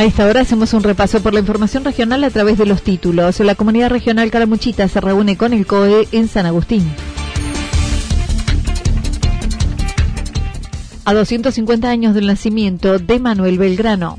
A esta hora hacemos un repaso por la información regional a través de los títulos. La comunidad regional Calamuchita se reúne con el COE en San Agustín. A 250 años del nacimiento de Manuel Belgrano.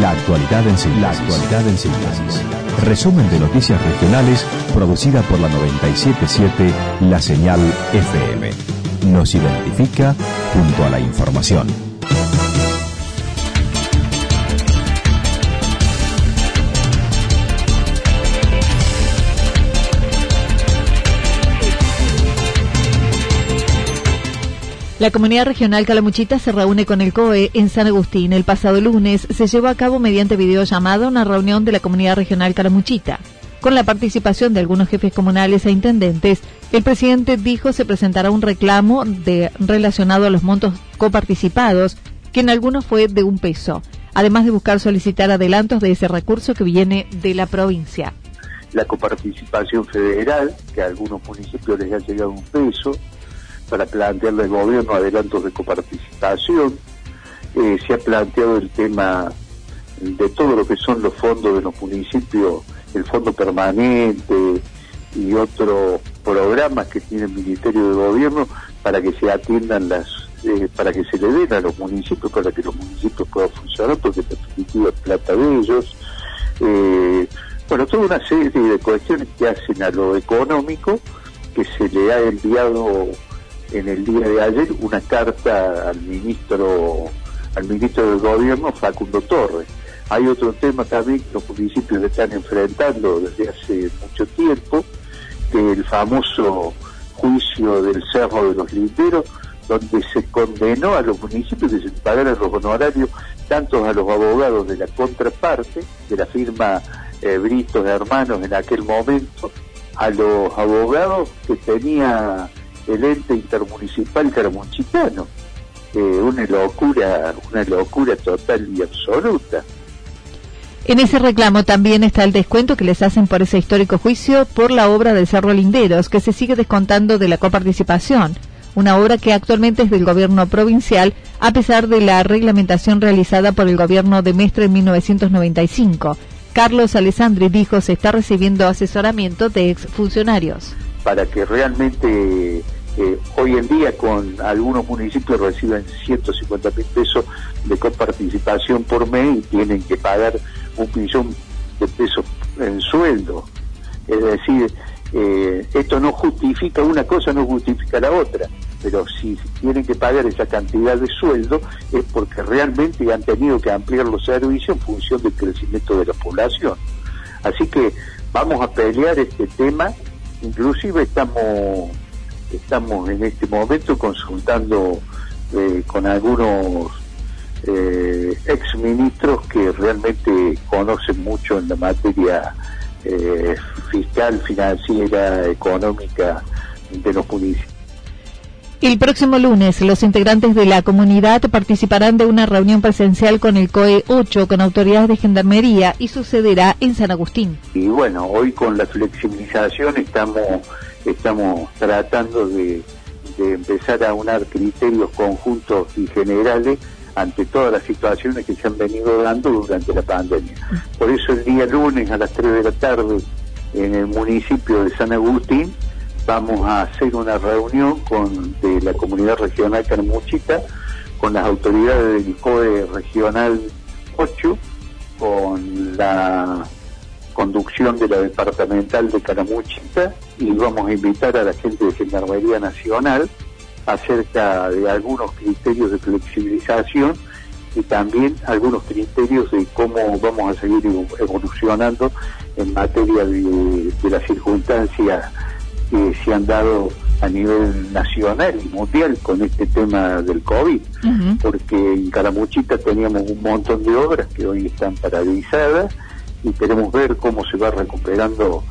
La actualidad en síntesis. Resumen de noticias regionales producida por la 977 La Señal FM. Nos identifica junto a la información. La comunidad regional Calamuchita se reúne con el COE en San Agustín. El pasado lunes se llevó a cabo mediante videollamada una reunión de la comunidad regional Calamuchita. Con la participación de algunos jefes comunales e intendentes, el presidente dijo se presentará un reclamo de, relacionado a los montos coparticipados, que en algunos fue de un peso, además de buscar solicitar adelantos de ese recurso que viene de la provincia. La coparticipación federal, que a algunos municipios les ha llegado un peso, para plantearle al gobierno adelantos de coparticipación. Eh, se ha planteado el tema de todo lo que son los fondos de los municipios, el fondo permanente y otros programas que tiene el Ministerio de Gobierno para que se atiendan las, eh, para que se le den a los municipios, para que los municipios puedan funcionar, porque en definitiva es plata de ellos. Eh, bueno, toda una serie de cuestiones que hacen a lo económico que se le ha enviado en el día de ayer una carta al ministro al ministro del gobierno Facundo Torres. Hay otro tema también que los municipios están enfrentando desde hace mucho tiempo, que el famoso juicio del Cerro de los Linderos, donde se condenó a los municipios que se pagaran los honorarios tanto a los abogados de la contraparte, de la firma eh, Britos Hermanos en aquel momento, a los abogados que tenía el ente intermunicipal caramonchitano. Eh, una locura, una locura total y absoluta. En ese reclamo también está el descuento que les hacen por ese histórico juicio por la obra del Cerro Linderos, que se sigue descontando de la coparticipación, una obra que actualmente es del gobierno provincial, a pesar de la reglamentación realizada por el gobierno de Mestre en 1995. Carlos Alessandri dijo se está recibiendo asesoramiento de exfuncionarios. Para que realmente eh, hoy en día con algunos municipios reciben 150 mil pesos de coparticipación por mes y tienen que pagar un millón de pesos en sueldo. Es decir, eh, esto no justifica, una cosa no justifica la otra, pero si tienen que pagar esa cantidad de sueldo es porque realmente han tenido que ampliar los servicios en función del crecimiento de la población. Así que vamos a pelear este tema, inclusive estamos estamos en este momento consultando eh, con algunos eh, ex ministros que realmente conocen mucho en la materia eh, fiscal, financiera, económica de los municipios. El próximo lunes, los integrantes de la comunidad participarán de una reunión presencial con el COE 8, con autoridades de Gendarmería, y sucederá en San Agustín. Y bueno, hoy con la flexibilización estamos estamos tratando de, empezar a unar criterios conjuntos y generales ante todas las situaciones que se han venido dando durante la pandemia. Por eso el día lunes a las 3 de la tarde en el municipio de San Agustín vamos a hacer una reunión con de la comunidad regional Carmuchita con las autoridades del COE regional 8 con la conducción de la departamental de Caramuchita y vamos a invitar a la gente de Gendarmería Nacional acerca de algunos criterios de flexibilización y también algunos criterios de cómo vamos a seguir evolucionando en materia de, las circunstancias que se han dado a nivel nacional y mundial con este tema del COVID, porque en Caramuchita teníamos un montón de obras que hoy están paralizadas y queremos ver cómo se va recuperando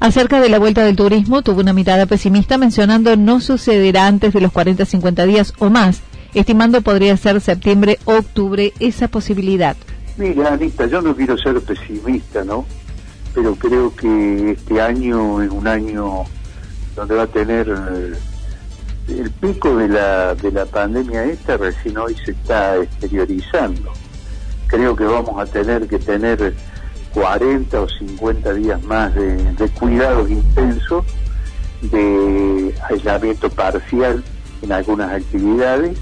Acerca de la vuelta del turismo, tuvo una mirada pesimista mencionando no sucederá antes de los 40-50 días o más, estimando podría ser septiembre o octubre esa posibilidad. Mira, Anita, yo no quiero ser pesimista, ¿no? Pero creo que este año es un año donde va a tener eh, el pico de la, de la pandemia esta, recién hoy se está exteriorizando. Creo que vamos a tener que tener 40 o 50 días más de, cuidados intensos, de aislamiento parcial en algunas actividades.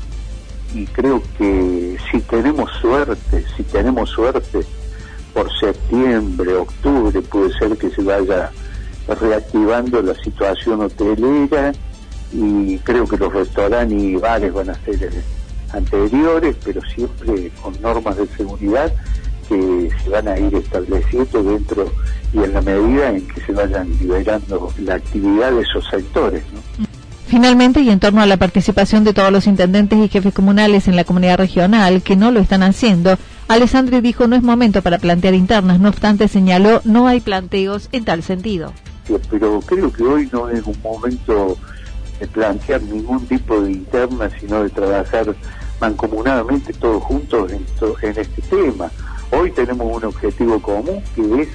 Y creo que si tenemos suerte, si tenemos suerte, por septiembre, octubre puede ser que se vaya reactivando la situación hotelera y creo que los restaurantes y bares van a ser anteriores, pero siempre con normas de seguridad que se van a ir estableciendo dentro y en la medida en que se vayan liberando la actividad de esos sectores. Finalmente, y en torno a la participación de todos los intendentes y jefes comunales en la comunidad regional que no lo están haciendo, Alessandri dijo no es momento para plantear internas, no obstante señaló no hay planteos en tal sentido. pero creo que hoy no es un momento de plantear ningún tipo de interna, sino de trabajar mancomunadamente todos juntos en, en este tema. Hoy tenemos un objetivo común que es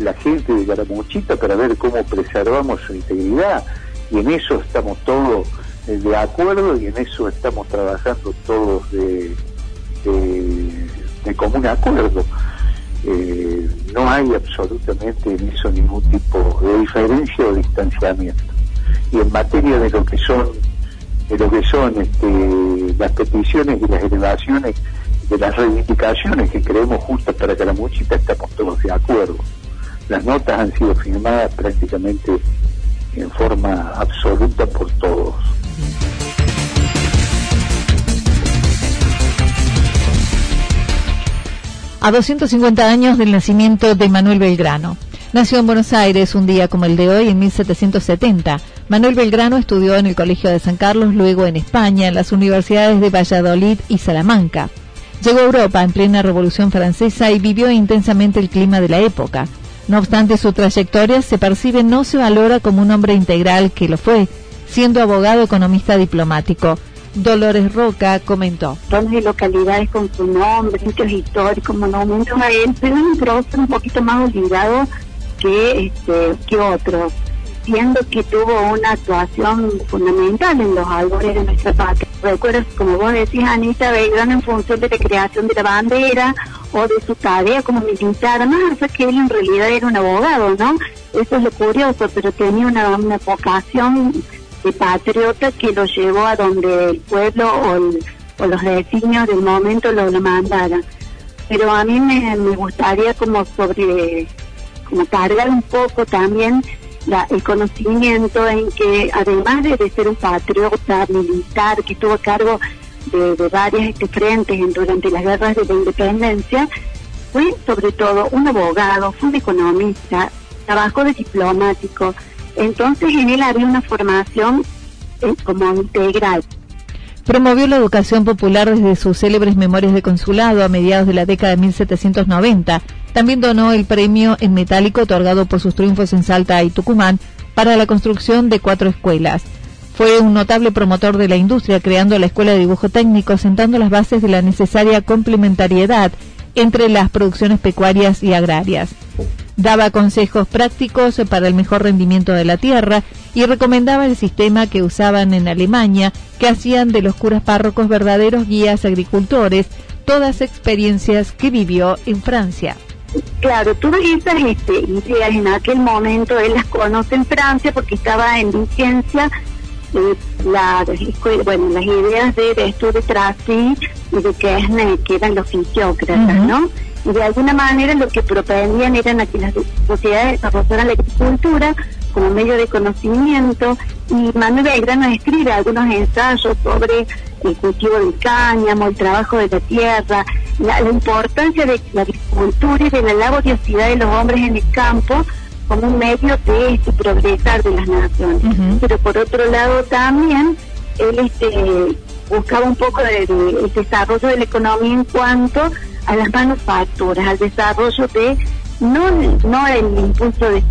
la gente de Caramuchita para ver cómo preservamos su integridad y en eso estamos todos eh, de acuerdo y en eso estamos trabajando todos de, de, común acuerdo. Eh, no hay absolutamente en eso ningún tipo de diferencia o distanciamiento. Y en materia de lo que son de lo que son este, las peticiones y las elevaciones de las reivindicaciones que creemos justas para Calamuchita estamos todos de acuerdo. Las notas han sido firmadas prácticamente en forma absoluta por todos. A 250 años del nacimiento de Manuel Belgrano. Nació en Buenos Aires un día como el de hoy en 1770. Manuel Belgrano estudió en el Colegio de San Carlos, luego en España, en las universidades de Valladolid y Salamanca. Llegó a Europa en plena Revolución Francesa y vivió intensamente el clima de la época. No obstante, su trayectoria se percibe no se valora como un hombre integral que lo fue, siendo abogado, economista, diplomático. Dolores Roca comentó. Todas localidades con su nombre, sitios históricos, monumentos a él, pero un rostro un poquito más olvidado que, este, que otros siendo que tuvo una actuación fundamental en los albores de nuestra patria. Recuerdas, como vos decís, Anita Belgrano, en función de la creación de la bandera o de su tarea como militar, más que él en realidad era un abogado, ¿no? Eso es lo curioso, pero tenía una, una vocación de patriota que lo llevó a donde el pueblo o, los designios del momento lo, lo mandaran. Pero a mí me, me gustaría como sobre, como cargar un poco también el conocimiento en que además de, ser un patriota militar que estuvo a cargo de, varias este, frentes durante las guerras de la independencia, fue sobre todo un abogado, fue un economista, trabajó de diplomático. Entonces en él había una formación eh, como integral. Promovió la educación popular desde sus célebres memorias de consulado a mediados de la década de 1790 también donó el premio en metálico otorgado por sus triunfos en Salta y Tucumán para la construcción de cuatro escuelas. Fue un notable promotor de la industria, creando la Escuela de Dibujo Técnico, sentando las bases de la necesaria complementariedad entre las producciones pecuarias y agrarias. Daba consejos prácticos para el mejor rendimiento de la tierra y recomendaba el sistema que usaban en Alemania, que hacían de los curas párrocos verdaderos guías agricultores, todas experiencias que vivió en Francia. Claro, todas esas este, ideas en aquel momento él las conoce en Francia porque estaba en vigencia eh, la, bueno, las ideas de, de de Tracy y de Kesne, que eran los fisiócratas, ¿no? Y de alguna manera lo que propendían eran que las sociedades desarrollaran la agricultura como medio de conocimiento y Manuel Belgrano escribe algunos ensayos sobre el cultivo del cáñamo, el trabajo de la tierra, la, importancia de la agricultura y de la laboriosidad de los hombres en el campo como un medio de este, progresar de las naciones. Pero por otro lado también él este, buscaba un poco el desarrollo de la economía en cuanto a las manufacturas, al desarrollo de no, no el impulso de,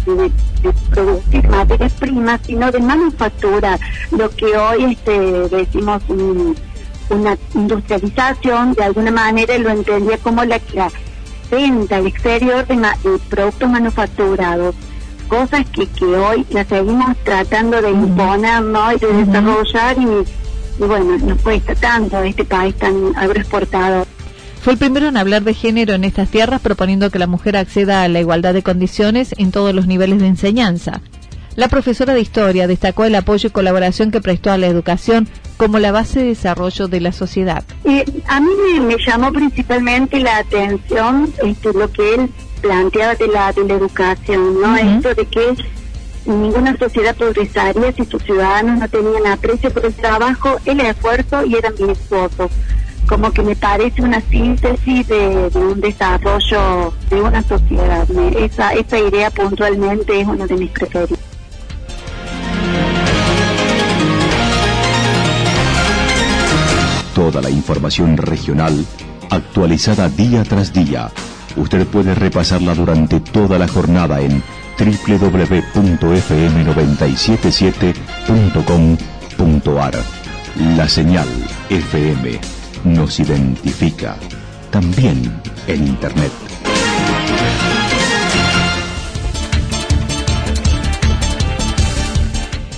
producir materias primas, sino de manufacturar lo que hoy este, decimos una industrialización, de alguna manera lo entendía como la, venta al exterior de, productos manufacturados, cosas que, que hoy las seguimos tratando de imponer ¿no? y de desarrollar y, y bueno, nos cuesta tanto este país tan agroexportador. Fue el primero en hablar de género en estas tierras, proponiendo que la mujer acceda a la igualdad de condiciones en todos los niveles de enseñanza. La profesora de historia destacó el apoyo y colaboración que prestó a la educación como la base de desarrollo de la sociedad. a mí me, llamó principalmente la atención este, lo que él planteaba de la, de la educación, ¿no? Esto de que ninguna sociedad progresaría si sus ciudadanos no tenían aprecio por el trabajo, el esfuerzo y eran virtuosos como que me parece una síntesis de, un desarrollo de una sociedad. esa, esa idea puntualmente es una de mis preferidas. Toda la información regional actualizada día tras día. Usted puede repasarla durante toda la jornada en www.fm977.com.ar. La señal FM nos identifica, también en Internet.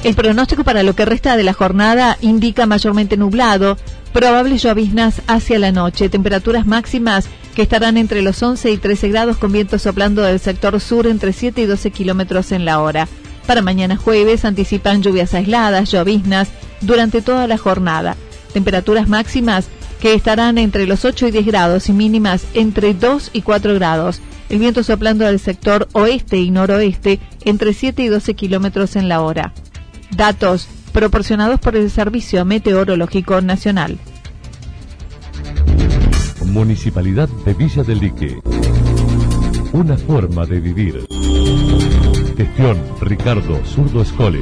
El pronóstico para lo que resta de la jornada indica mayormente nublado, probables lloviznas hacia la noche, temperaturas máximas que estarán entre los 11 y 13 grados con viento soplando del sector sur entre 7 y 12 kilómetros en la hora. Para mañana jueves anticipan lluvias aisladas, lloviznas durante toda la jornada. Temperaturas máximas que estarán entre los 8 y 10 grados y mínimas entre 2 y 4 grados. El viento soplando del sector oeste y noroeste entre 7 y 12 kilómetros en la hora. Datos proporcionados por el Servicio Meteorológico Nacional. Municipalidad de Villa del Lique. Una forma de vivir. Gestión Ricardo Zurdo Escole.